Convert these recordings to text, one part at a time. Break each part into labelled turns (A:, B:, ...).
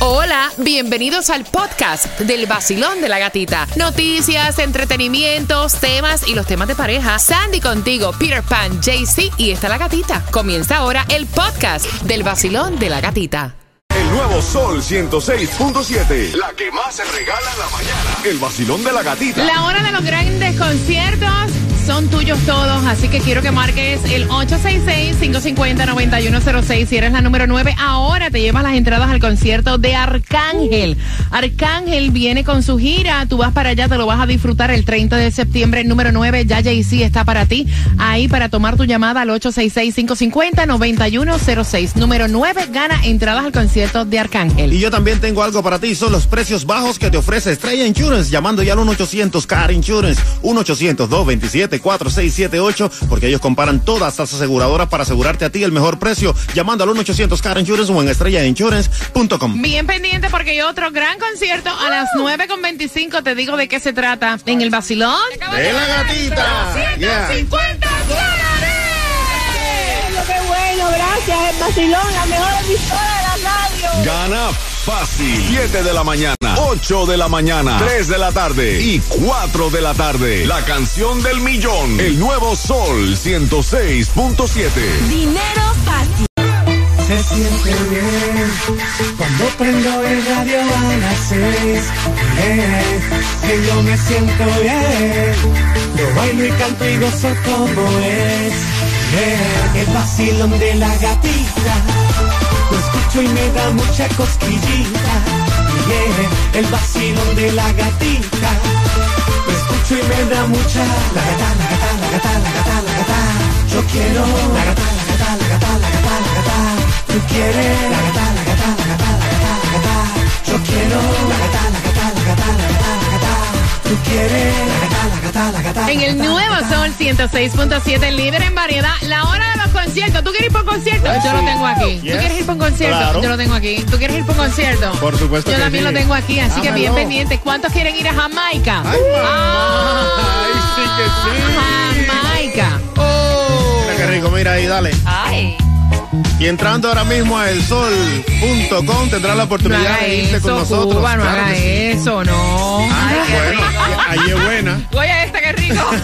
A: Hola, bienvenidos al podcast del vacilón de la gatita. Noticias, entretenimientos, temas y los temas de pareja. Sandy contigo, Peter Pan, JC y está la gatita. Comienza ahora el podcast del vacilón de la gatita.
B: El nuevo Sol 106.7. La que más se regala en la mañana. El vacilón de la gatita.
A: La hora de los grandes conciertos son tuyos todos, así que quiero que marques el 866-550-9106 si eres la número 9. Ahora te llevas las entradas al concierto de Arcángel. Arcángel viene con su gira, tú vas para allá, te lo vas a disfrutar el 30 de septiembre, el número 9, ya JC está para ti, ahí para tomar tu llamada al 866-550-9106. Número 9, gana entradas al concierto de Arcángel.
C: Y yo también tengo algo para ti, son los precios bajos que te ofrece Estrella Insurance, llamando ya al 1-800-CAR Insurance, 1-800-227. 4678 porque ellos comparan todas las aseguradoras para asegurarte a ti el mejor precio, llamando al 1-800 Car Insurance o en estrellainsurance.com.
A: Bien pendiente porque hay otro gran concierto a las 9.25. Te digo de qué se trata en el vacilón
C: de la gatita.
A: 150 dólares.
D: ¡Qué bueno! Gracias, el vacilón, la mejor emisora de la radio.
B: Gana fácil. 7 de la mañana, 8 de la mañana, 3 de la tarde y 4 de la tarde. La canción del millón. El nuevo Sol 106.7.
D: Dinero fácil.
E: Se siente bien cuando prendo el radio a las seis. Eh, que yo me siento bien. Lo bailo y canto y gozo como es. Eh, el vacilón de la gatita. Y me da mucha cosquillita. Yeah, el vacilón de la gatita. Lo escucho y me da mucha. La gata, la gata, la gata, la gata, la gata. Yo quiero. La gata, la gata, la gata, la gata, la gata. Tú quieres. La gata, gata, la gata, la gata.
A: En el nuevo Sol 106.7, líder en variedad, la hora de los conciertos. ¿Tú quieres ir por concierto? Yo lo tengo aquí. ¿Tú quieres ir por un concierto?
C: Claro.
A: Yo lo tengo aquí. ¿Tú quieres ir por un concierto?
C: Por supuesto
A: Yo
C: que
A: también
C: sí.
A: lo tengo aquí, así que bien
C: Dámelo.
A: pendiente. ¿Cuántos quieren ir a Jamaica?
C: Ay.
A: Ah,
C: Ay, sí que sí.
A: Jamaica.
C: Mira qué rico, mira ahí, dale.
A: Ay.
C: Y entrando ahora mismo a elsol.com tendrás la
A: No
C: oportunidad
A: haga
C: de irte con
A: eso,
C: nosotros.
A: Cuba, no
C: Claro
A: haga
C: sí.
A: eso, no.
C: Ah, bueno, ahí es buena.
A: Oye, que rico.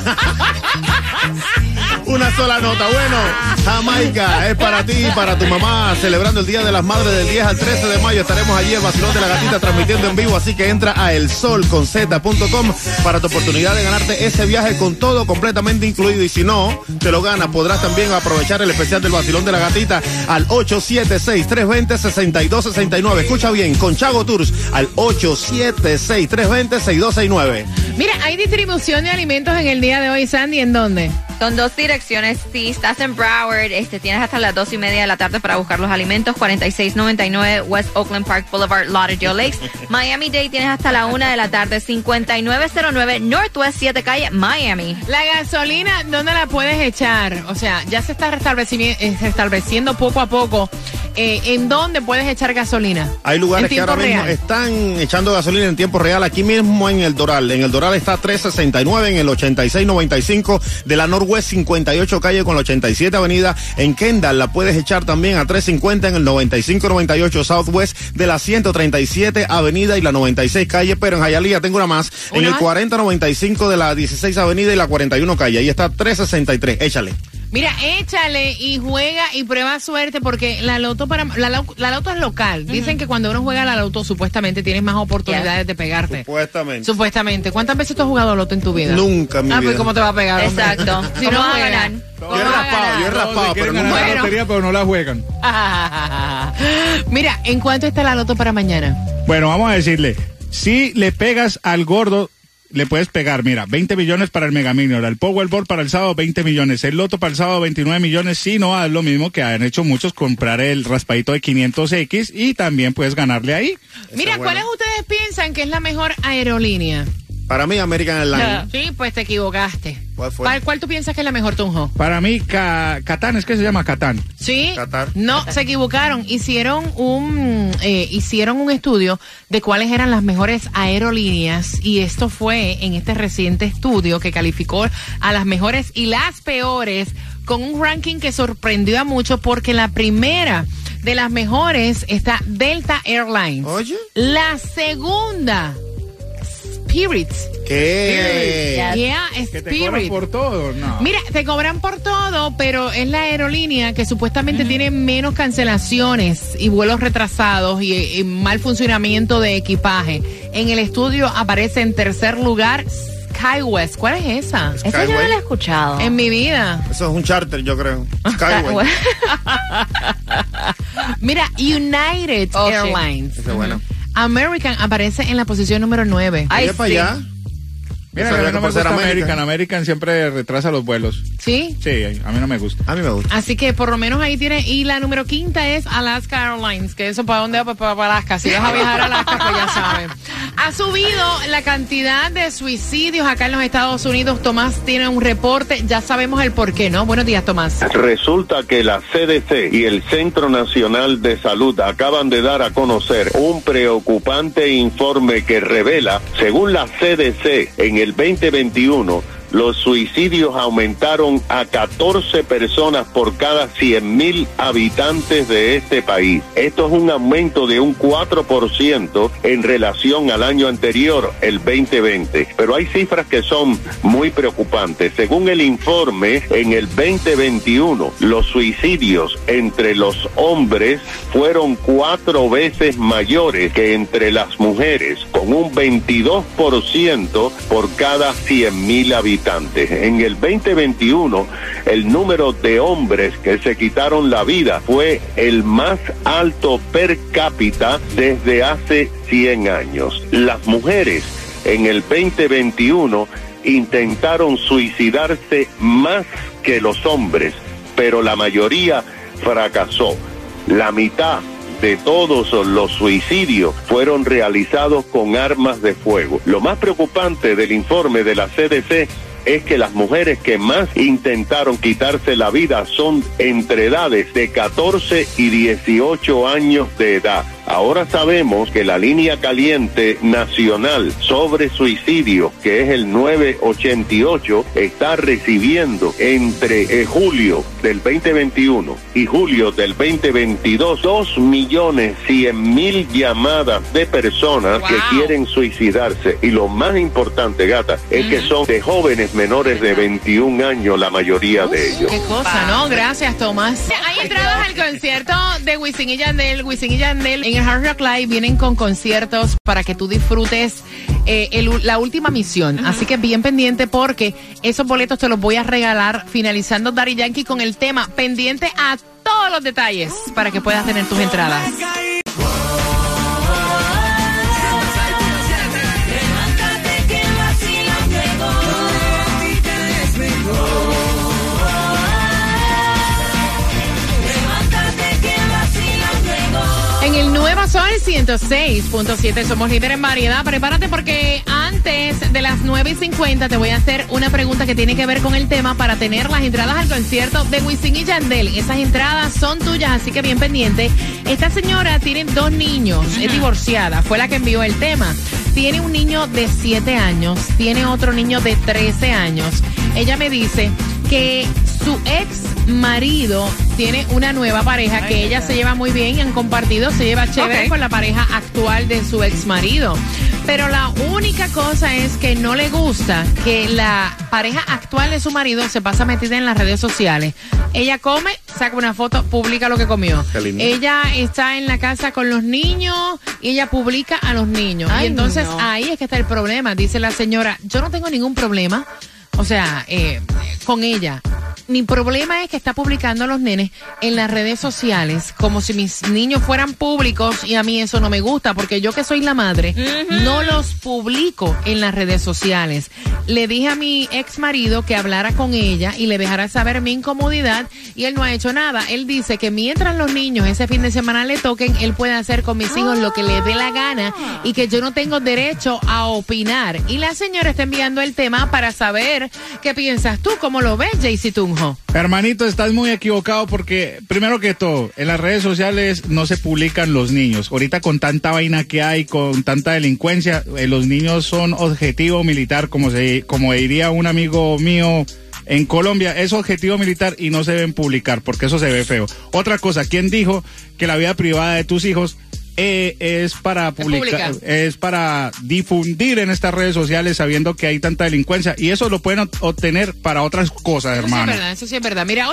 C: Una sola nota. Bueno, Jamaica es para ti para tu mamá. Celebrando el Día de las Madres del 10 al 13 de mayo. Estaremos allí el vacilón de la gatita transmitiendo en vivo. Así que entra a elsolconz.com para tu oportunidad de ganarte ese viaje con todo completamente incluido. Y si no te lo ganas, podrás también aprovechar el especial del vacilón de la gatita al 876-320-6269. Escucha bien, con Chago Tours al 876-320-6269.
A: Mira, hay distribución de alimentos en el día de hoy, Sandy. ¿En dónde?
F: Son dos direcciones. Si estás en Broward, este, tienes hasta las dos y media de la tarde para buscar los alimentos. 4699 West Oakland Park Boulevard, Lauderdale Lakes. Miami Dade tienes hasta la una de la tarde. 5909 Northwest 7 Calle, Miami.
A: La gasolina, ¿dónde la puedes echar? O sea, ya se está eh, restableciendo poco a poco. Eh, ¿En dónde puedes echar gasolina?
C: Hay lugares
A: En
C: que ahora mismo
A: real.
C: están echando gasolina en tiempo real, aquí mismo en el Doral. En el Doral está 369, en el 8695 de la Norwest 58 calle con la 87 avenida. En Kendall la puedes echar también a 350 en el 9598 Southwest de la 137 avenida y la 96 calle. Pero en Hialeah tengo una más, en
A: ¿Una
C: el
A: más?
C: 4095 de la 16 avenida y la 41 calle. Ahí está 363, échale.
A: Mira, échale y juega y prueba suerte porque la loto para la, la loto es local. Dicen que cuando uno juega la loto supuestamente tienes más oportunidades de pegarte.
C: Supuestamente.
A: Supuestamente. ¿Cuántas veces tú has jugado loto en tu vida?
C: Nunca mi
A: Ah, pues
C: vida.
A: ¿cómo te va a pegar? hombre?
F: Exacto.
A: Si
F: ¿Cómo
A: no
F: vas a ganar?
C: Yo
A: ¿Cómo
C: he raspado, yo he
A: ganar?
C: raspado, pero nunca.
A: Bueno.
G: lotería, pero no la juegan.
A: Mira, ¿en cuánto está la loto para mañana?
G: Bueno, vamos a decirle, si le pegas al gordo, le puedes pegar, mira, 20 millones para el Mega Million, el Powerball para el sábado 20 millones, el Loto para el sábado 29 millones, si no, haz lo mismo que han hecho muchos, comprar el raspadito de 500X y también puedes ganarle ahí.
A: Mira,
C: bueno.
A: ¿cuáles ustedes piensan que es la mejor aerolínea?
C: Para mí, American Airlines.
A: Sí, pues te equivocaste.
C: ¿Cuál fue?
A: ¿Cuál, cuál tú piensas que es la mejor, Tunjo?
G: Para mí, Ca- Catán, es que se llama Catán.
A: Sí.
C: Qatar.
A: No, se equivocaron. Hicieron un eh, hicieron un estudio de cuáles eran las mejores aerolíneas y esto fue en este reciente estudio que calificó a las mejores y las peores con un ranking que sorprendió a muchos porque la primera de las mejores está Delta Airlines.
C: Oye.
A: La segunda, Spirit.
C: ¿Qué?
A: Yeah,
G: Que te cobran por todo, no.
A: Mira, te cobran por todo, pero es la aerolínea que supuestamente tiene menos cancelaciones y vuelos retrasados y, y mal funcionamiento de equipaje. En el estudio aparece en tercer lugar SkyWest. ¿Cuál es esa?
F: Esa yo no la he escuchado.
A: En mi vida.
C: Eso es un charter, yo creo. Skyway.
A: Mira, United
F: Oh, sí.
A: Airlines.
C: Ese es bueno.
A: American aparece en la posición número 9.
F: Ay,
C: para
F: sí.
C: allá.
G: Mira, a mí no me gusta
C: American.
G: American. American siempre retrasa los vuelos.
A: ¿Sí?
G: Sí, a mí no me gusta.
C: A mí me gusta.
A: Así que por lo menos ahí tiene. Y la número quinta es Alaska Airlines, que eso para dónde va, para, para Alaska. Si vas a viajar a Alaska, pues ya sabes. Ha subido la cantidad de suicidios acá en los Estados Unidos. Tomás tiene un reporte. Ya sabemos el por qué, ¿no? Buenos días, Tomás.
H: Resulta que la CDC y el Centro Nacional de Salud acaban de dar a conocer un preocupante informe que revela, según la CDC, en el 2021, los suicidios aumentaron a 14 personas por cada 100 mil habitantes de este país. Esto es un aumento de un 4% en relación al año anterior, el 2020. Pero hay cifras que son muy preocupantes. Según el informe, en el 2021, los suicidios entre los hombres fueron cuatro veces mayores que entre las mujeres, un 22% por cada 100 mil habitantes. En el 2021, el número de hombres que se quitaron la vida fue el más alto per cápita desde hace 100 años. Las mujeres en el 2021 intentaron suicidarse más que los hombres, pero la mayoría fracasó. La mitad de todos los suicidios fueron realizados con armas de fuego. Lo más preocupante del informe de la CDC es que las mujeres que más intentaron quitarse la vida son entre edades de 14 y 18 años de edad. Ahora sabemos que la línea caliente nacional sobre suicidio, que es el 988, está recibiendo entre eh, julio del 2021 y julio del 2022 2 millones 100 mil llamadas de personas
A: Wow.
H: que quieren suicidarse. Y lo más importante, gata, es que son de jóvenes menores de 21 años la mayoría de ellos.
A: Qué cosa, ¿no? Gracias, Tomás. Hay entradas al concierto de Wisin y Yandel. Wisin y Yandel en el Hard Rock Live vienen con conciertos para que tú disfrutes eh, el- la última misión. Así que bien pendiente porque esos boletos te los voy a regalar finalizando Daddy Yankee con el tema pendiente a todos los detalles para que puedas tener tus entradas. En el Nuevo Sol 106.7 somos líder en variedad. Prepárate porque antes de las 9 y 50 te voy a hacer una pregunta que tiene que ver con el tema para tener las entradas al concierto de Wisin y Yandel. Esas entradas son tuyas, así que bien pendiente. Esta señora tiene dos niños, es divorciada, fue la que envió el tema. Tiene un niño de 7 años, tiene otro niño de 13 años. Ella me dice que su ex marido tiene una nueva pareja que ella se lleva muy bien y han compartido, se lleva chévere con la pareja actual de su ex marido. Pero la única cosa es que no le gusta que la pareja actual de su marido se pasa metida en las redes sociales. Ella come, saca una foto, publica lo que comió. Ella está en la casa con los niños y ella publica a los niños. y entonces
F: no.
A: ahí es que está el problema. Dice la señora, yo no tengo ningún problema, o sea, eh, con ella. Mi problema es que está publicando a los nenes en las redes sociales como si mis niños fueran públicos y a mí eso no me gusta porque yo que soy la madre no los publico en las redes sociales. Le dije a mi ex marido que hablara con ella y le dejara saber mi incomodidad y él no ha hecho nada. Él dice que mientras los niños ese fin de semana le toquen, él puede hacer con mis hijos lo que le dé la gana y que yo no tengo derecho a opinar. Y la señora está enviando el tema para saber qué piensas tú, cómo lo ves, Jaycee
G: Hermanito, estás muy equivocado porque, primero que todo, en las redes sociales no se publican los niños. Ahorita con tanta vaina que hay, con tanta delincuencia, eh, los niños son objetivo militar, como, se, como diría un amigo mío, En Colombia es objetivo militar y no se deben publicar porque eso se ve feo. Otra cosa, ¿quién dijo que la vida privada de tus hijos eh, es para publicar, es para difundir en estas redes sociales sabiendo que hay tanta delincuencia y eso lo pueden obtener para otras cosas,
A: Eso sí es
G: hermano.
A: verdad, eso sí es verdad. Mira,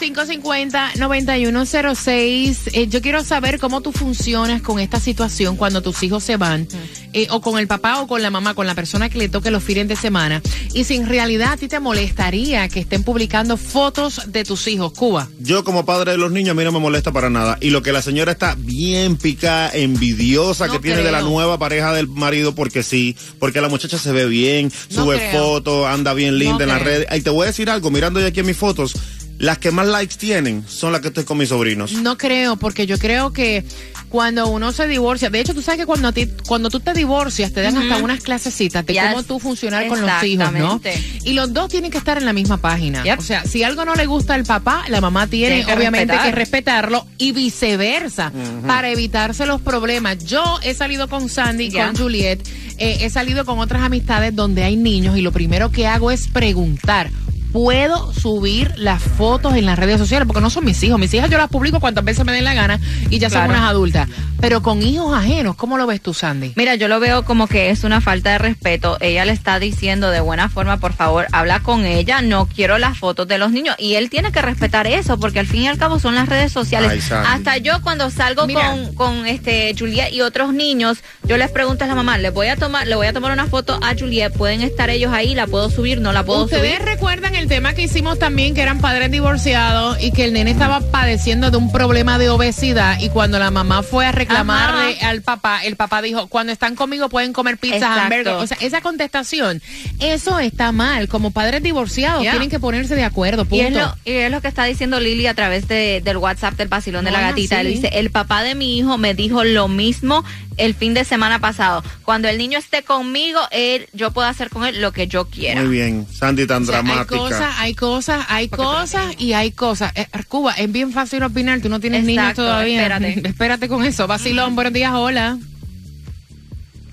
A: 866-550-9106. Eh, yo quiero saber cómo tú funcionas con esta situación cuando tus hijos se van, eh, o con el papá o con la mamá, con la persona que le toque los fines de semana. Y si en realidad a ti te molestaría que estén publicando fotos de tus hijos, Cuba.
C: Yo como padre de los niños a mí no me molesta para nada. Y lo que la señora está bien picada, envidiosa
A: No
C: que tiene de la nueva pareja del marido porque sí, porque la muchacha se ve bien,
A: No
C: sube fotos, anda bien linda
A: No
C: en las redes. Y te voy a decir algo, mirando yo aquí en mis fotos, las que más likes tienen son las que estoy con mis sobrinos.
A: No creo, porque yo creo que cuando uno se divorcia, de hecho, tú sabes que cuando, a ti- cuando tú te divorcias, te dan hasta unas clasecitas de
F: Yes.
A: cómo tú funcionar con los hijos, ¿no?
F: Exactamente.
A: Y los dos tienen que estar en la misma página.
F: Yep.
A: O sea, si algo no le gusta al papá, la mamá tiene,
F: Tiene que
A: obviamente
F: respetar.
A: que respetarlo y viceversa, para evitarse los problemas. Yo he salido con Sandy,
F: Ya.
A: con Juliet, eh, he salido con otras amistades donde hay niños y lo primero que hago es preguntar. ¿Puedo subir las fotos en las redes sociales? Porque no son mis hijos. Mis hijas yo las publico cuantas veces me den la gana y ya
F: Claro.
A: son unas adultas. Pero con hijos ajenos, ¿cómo lo ves tú, Sandy?
F: Mira, yo lo veo como que es una falta de respeto. Ella le está diciendo de buena forma, por favor, habla con ella, no quiero las fotos de los niños. Y él tiene que respetar eso, porque al fin y al cabo son las redes sociales.
C: Ay.
F: Hasta yo cuando salgo
A: Mira.
F: con, con este Juliet y otros niños, yo les pregunto a la mamá, le voy a tomar, le voy a tomar una foto a Juliet, pueden estar ellos ahí, la puedo subir, no la puedo
A: Ustedes
F: subir.
A: recuerdan el tema que hicimos también, que eran padres divorciados y que el nene estaba padeciendo de un problema de obesidad y cuando la mamá fue a reclamarle al papá, el papá dijo, cuando están conmigo pueden comer pizza, hamburger. O sea, esa contestación, eso está mal. Como padres divorciados tienen que ponerse de acuerdo,
F: Y
A: punto.
F: es, lo, y es lo que está diciendo Lili a través de, del WhatsApp del vacilón de la
A: Ah,
F: gatita. Él dice, el papá de mi hijo me dijo lo mismo el fin de semana pasado. Cuando el niño esté conmigo, él, yo puedo hacer con él lo que yo quiera.
C: Muy bien, Sandy tan
A: O sea, hay
C: dramática.
A: cosas, hay cosas, hay cosas y hay cosas. Eh, Cuba, es bien fácil opinar, tú no tienes niños
F: Exacto,
A: todavía.
F: espérate.
A: Espérate con eso. Vacilón, buenos días, hola.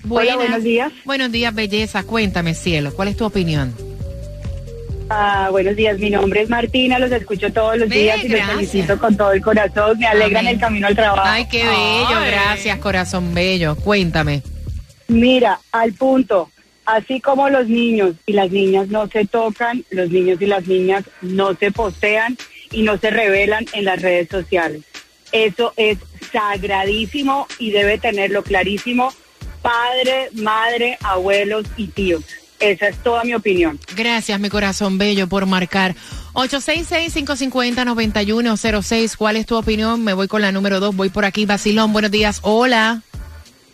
A: Buenas.
D: buenos días.
A: Buenos días, belleza. Cuéntame, cielo, ¿cuál es tu opinión?
D: Ah, buenos días, mi nombre es Martina, los escucho todos los
A: Ve,
D: días y
A: gracias.
D: los felicito con todo el corazón, me alegran
A: Amén.
D: el camino al trabajo.
A: Ay, qué bello,
F: Ay.
A: gracias, corazón bello. Cuéntame.
D: Mira, al punto, así como los niños y las niñas no se tocan, los niños y las niñas no se postean y no se revelan en las redes sociales. Eso es sagradísimo y debe tenerlo clarísimo padre, madre, abuelos y tíos. Esa es toda mi opinión.
A: Gracias, mi corazón bello, por marcar. 866-550-9106. ¿Cuál es tu opinión? Me voy con la número dos. Voy por aquí. Vacilón, buenos días. Hola.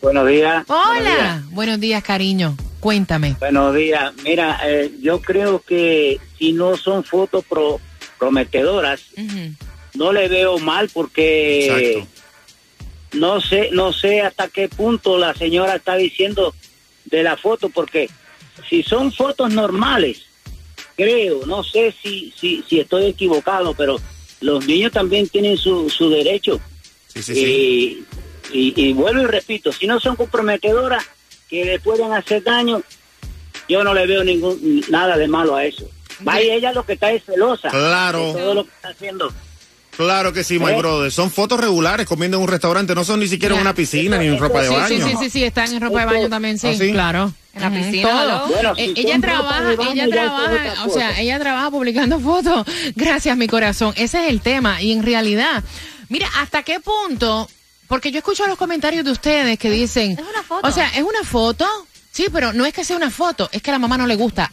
I: Buenos días.
A: Hola. Buenos días, cariño. Cuéntame.
I: Buenos días. Mira, eh, yo creo que si no son fotos pro- prometedoras, no le veo mal porque
C: Exacto.
I: no sé, no sé hasta qué punto la señora está diciendo de la foto, porque si son fotos normales, creo, no sé si, si, si estoy equivocado, pero los niños también tienen su, su derecho.
C: Sí, sí, sí.
I: Y, y, y vuelvo y repito, si no son comprometedoras que le pueden hacer daño, yo no le veo ningún nada de malo a eso. Vaya, ella lo que está es celosa
C: Claro.
I: de todo lo que está haciendo.
C: Claro que sí, my
I: ¿Eh?
C: brother. Son fotos regulares comiendo en un restaurante, no son ni siquiera en una piscina ni en ropa de baño.
A: sí, sí, sí, sí, están en ropa de baño también, sí,
C: ¿Ah, sí?
A: claro.
F: En la piscina,
A: todo.
F: ¿no?
I: Bueno,
A: Eh,
I: si
A: ella trabaja, ella trabaja, o sea, ella trabaja publicando fotos. Gracias, mi corazón. Ese es el tema. Y en realidad, mira, ¿hasta qué punto? Porque yo escucho los comentarios de ustedes que dicen,
F: Es una foto.
A: o sea, es una foto, sí, pero no es que sea una foto, es que a la mamá no le gusta.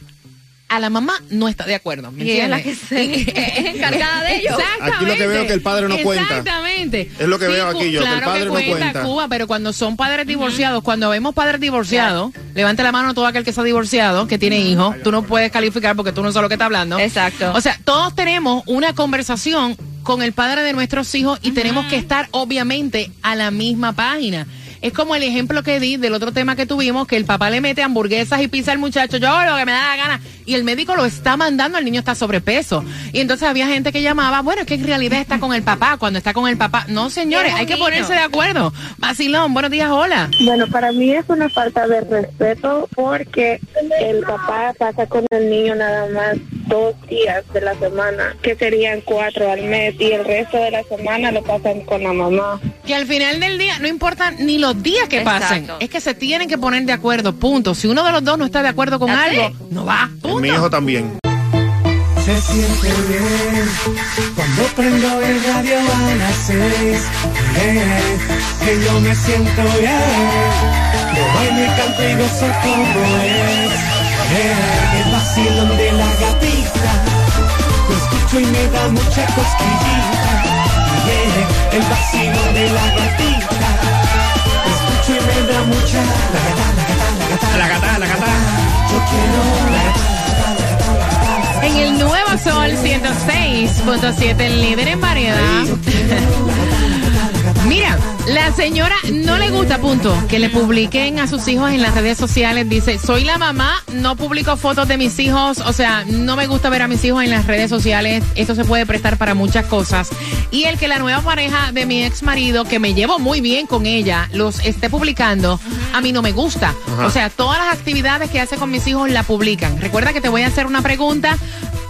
A: A la mamá no está de acuerdo. ¿me
F: Y es la que se- es encargada de ello.
C: Aquí lo que veo es que el padre no cuenta.
A: Exactamente.
C: Es lo que veo aquí yo, que el
A: claro
C: padre
A: que
C: no
A: cuenta,
C: cuenta.
A: Cuba, pero cuando son padres divorciados, cuando vemos padres divorciados, levante la mano todo aquel que está divorciado, que tiene hijos, tú no puedes calificar porque tú no sabes lo que está hablando.
F: Exacto.
A: O sea, todos tenemos una conversación con el padre de nuestros hijos y tenemos que estar obviamente a la misma página. Es como el ejemplo que di del otro tema que tuvimos, que el papá le mete hamburguesas y pizza al muchacho, yo hago lo que me da la gana, y el médico lo está mandando, el niño está sobrepeso. Y entonces había gente que llamaba, bueno, es que en realidad está con el papá, cuando está con el papá. No, señores, hay que
F: niño.
A: ponerse de acuerdo. Vacilón, buenos días, hola.
J: Bueno, para mí es una falta de respeto porque el papá pasa con el niño nada más dos días de la semana, que serían cuatro al mes, y el resto de la semana lo pasan con la mamá.
A: Que al final del día no importa ni los días que pasen,
F: Exacto.
A: es que se tienen que poner de acuerdo, punto. Si uno de los dos no está de acuerdo con algo, no va, punto.
C: Mi hijo también.
E: Se siente bien cuando prendo el radio a las seis. eh, que yo me siento bien. Lo bailo y canto y gozo como es. eh, el y me da mucha cosquillita. yeah, el vacilón de la gatita. Escucho y me da mucha. La gata, la gata, la gata.
G: La gata, la gata.
E: Yo quiero la gata.
A: En el nuevo Sol 106.7, el líder en variedad. Mira, la señora no le gusta, punto, que le publiquen a sus hijos en las redes sociales. Dice, soy la mamá, no publico fotos de mis hijos, o sea, no me gusta ver a mis hijos en las redes sociales. Esto se puede prestar para muchas cosas. Y el que la nueva pareja de mi ex marido, que me llevo muy bien con ella, los esté publicando, a mí no me gusta. O sea, todas las actividades que hace con mis hijos la publican. Recuerda que te voy a hacer una pregunta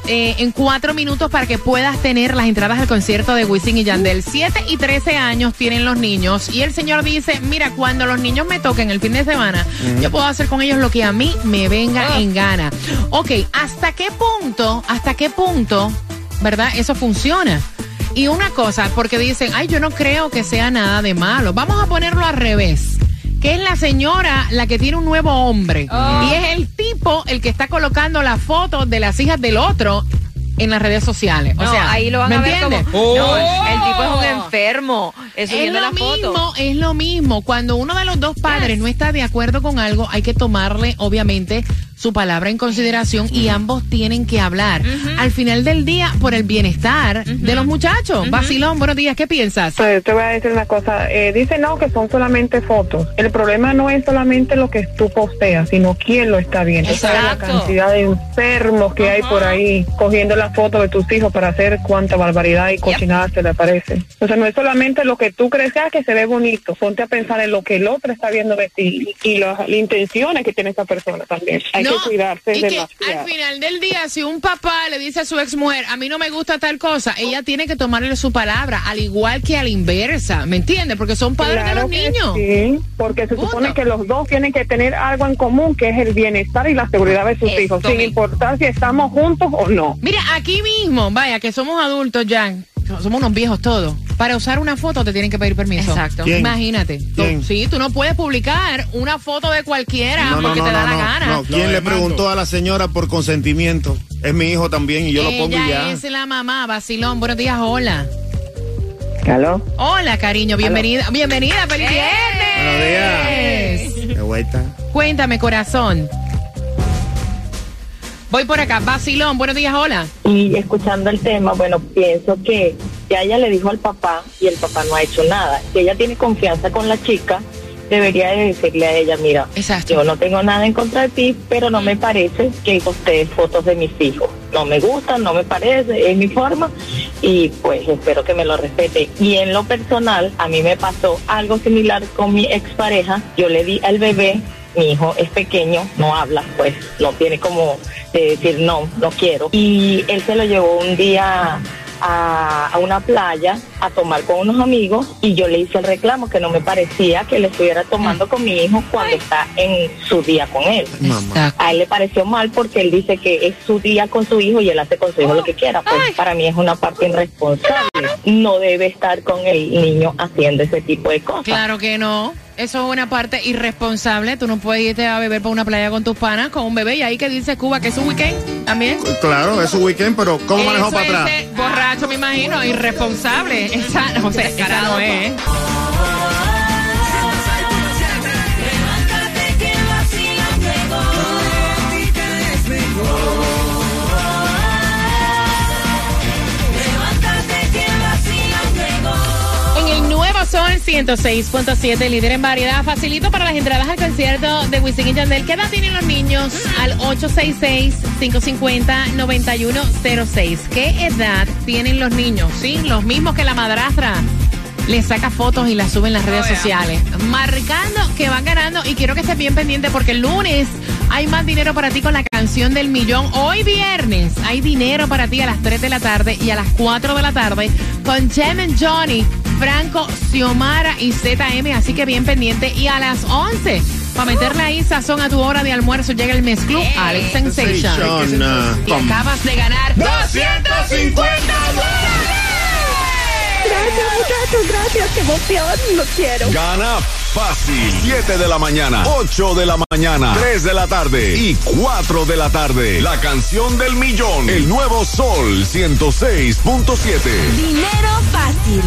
A: eh, en cuatro minutos para que puedas tener las entradas al concierto de Wisin y Yandel. 7 y 13 años tienen los niños y el señor dice, mira, cuando los niños me toquen el fin de semana, yo puedo hacer con ellos lo que a mí me venga en gana. Ok, ¿hasta qué punto, hasta qué punto, verdad, eso funciona? Y una cosa, porque dicen, ay, yo no creo que sea nada de malo. Vamos a ponerlo al revés. Que es la señora la que tiene un nuevo hombre. Y es el tipo el que está colocando las fotos de las hijas del otro en las redes sociales. O sea,
F: ahí lo van
A: ¿me
F: a ver
A: entiendes?
F: como. No, el tipo es un enfermo. Es
A: Es lo
F: la foto.
A: mismo, es lo mismo. Cuando uno de los dos padres no está de acuerdo con algo, hay que tomarle, obviamente, su palabra en consideración y ambos tienen que hablar. Al final del día, por el bienestar de los muchachos. Basilón, buenos días, ¿qué piensas?
J: Pues te voy a decir una cosa, eh, dice no que son solamente fotos. El problema no es solamente lo que tú posteas, sino quién lo está viendo. ¿Sabes la
F: Exacto.
J: cantidad de enfermos que hay por ahí cogiendo la foto de tus hijos para hacer cuánta barbaridad y cochinada se le parece. O sea, no es solamente lo que tú crees "Ah, que se ve bonito, ponte a pensar en lo que el otro está viendo de ti y, las intenciones que tiene esa persona también. Hay
A: No,
J: que cuidarse
A: y que al final del día, si un papá le dice a su ex mujer, a mí no me gusta tal cosa, ella tiene que tomarle su palabra, al igual que a la inversa, ¿me entiendes? Porque son padres de los niños.
J: Sí, porque se
A: Punto.
J: supone que los dos tienen que tener algo en común, que es el bienestar y la seguridad de sus
F: Esto
J: hijos, sin
F: mismo.
J: importar si estamos juntos o no.
A: Mira, aquí mismo, vaya, que somos adultos ya, somos unos viejos todos. Para usar una foto te tienen que pedir permiso.
F: Exacto.
C: ¿Quién?
A: Imagínate. Sí, tú no puedes publicar una foto de cualquiera
C: No,
A: porque
C: no,
A: te da
C: no,
A: la
C: no,
A: gana.
C: no. ¿Quién le preguntó a la señora por consentimiento? Es mi hijo también y yo lo pongo y ya.
A: es la mamá, Basilón. Buenos días, hola.
J: ¿Aló?
A: Hola, cariño, bienvenida. Bienvenida, feliz
C: Buenos
A: viernes.
C: días. De vuelta.
A: Cuéntame, corazón. Voy por acá. Basilón, buenos días, hola.
K: Y escuchando el tema, bueno, pienso que ya ella le dijo al papá y el papá no ha hecho nada. Si ella tiene confianza con la chica, debería de decirle a ella, mira,
A: Exacto.
K: yo no tengo nada en contra de ti, pero no me parece que postees fotos de mis hijos. No me gustan, no me parece, es mi forma y pues espero que me lo respete. Y en lo personal, a mí me pasó algo similar con mi expareja. Yo le di al bebé, mi hijo es pequeño, no habla, pues no tiene como de decir no, no quiero. Y él se lo llevó un día a, a una playa a tomar con unos amigos y yo le hice el reclamo que no me parecía que le estuviera tomando con mi hijo cuando está en su día con él.
C: Mamá.
K: A él le pareció mal porque él dice que es su día con su hijo y él hace con su hijo lo que quiera. Pues para mí es una parte irresponsable. No debe estar con el niño haciendo ese tipo de cosas.
A: Claro que no. Eso es una parte irresponsable. Tú no puedes irte a beber por una playa con tus panas, con un bebé. Y ahí que dice Cuba que es un weekend también.
C: Claro, es su weekend, pero ¿cómo manejó para atrás?
A: borracho, me imagino. Irresponsable. Esa, o sea, no es. ¿eh? Sol 106.7, líder en variedad, facilito para las entradas al concierto de Wisin y Yandel. ¿Qué edad tienen los niños? Al 866-550-9106. ¿Qué edad tienen los niños? Sí, los mismos que la madrastra. Les saca fotos y las sube en las redes sociales. Marcando que van ganando y quiero que estés bien pendiente porque el lunes Hay más dinero para ti con la canción del millón. Hoy viernes hay dinero para ti a las 3 de la tarde y a las 4 de la tarde con Jem and Johnny, Franco, Xiomara y ZM. Así que bien pendiente. Y a las 11, para meterle ahí sazón a tu hora de almuerzo, llega el Mezclú Club Alex Sensation.
C: Sensation.
A: Y acabas de ganar 250
L: Gracias, muchachos, gracias. Qué emoción, lo quiero.
B: Gana fácil. 7 de la mañana, 8 de la mañana, 3 de la tarde y 4 de la tarde. La canción del millón. El nuevo Sol 106.7.
L: Dinero fácil.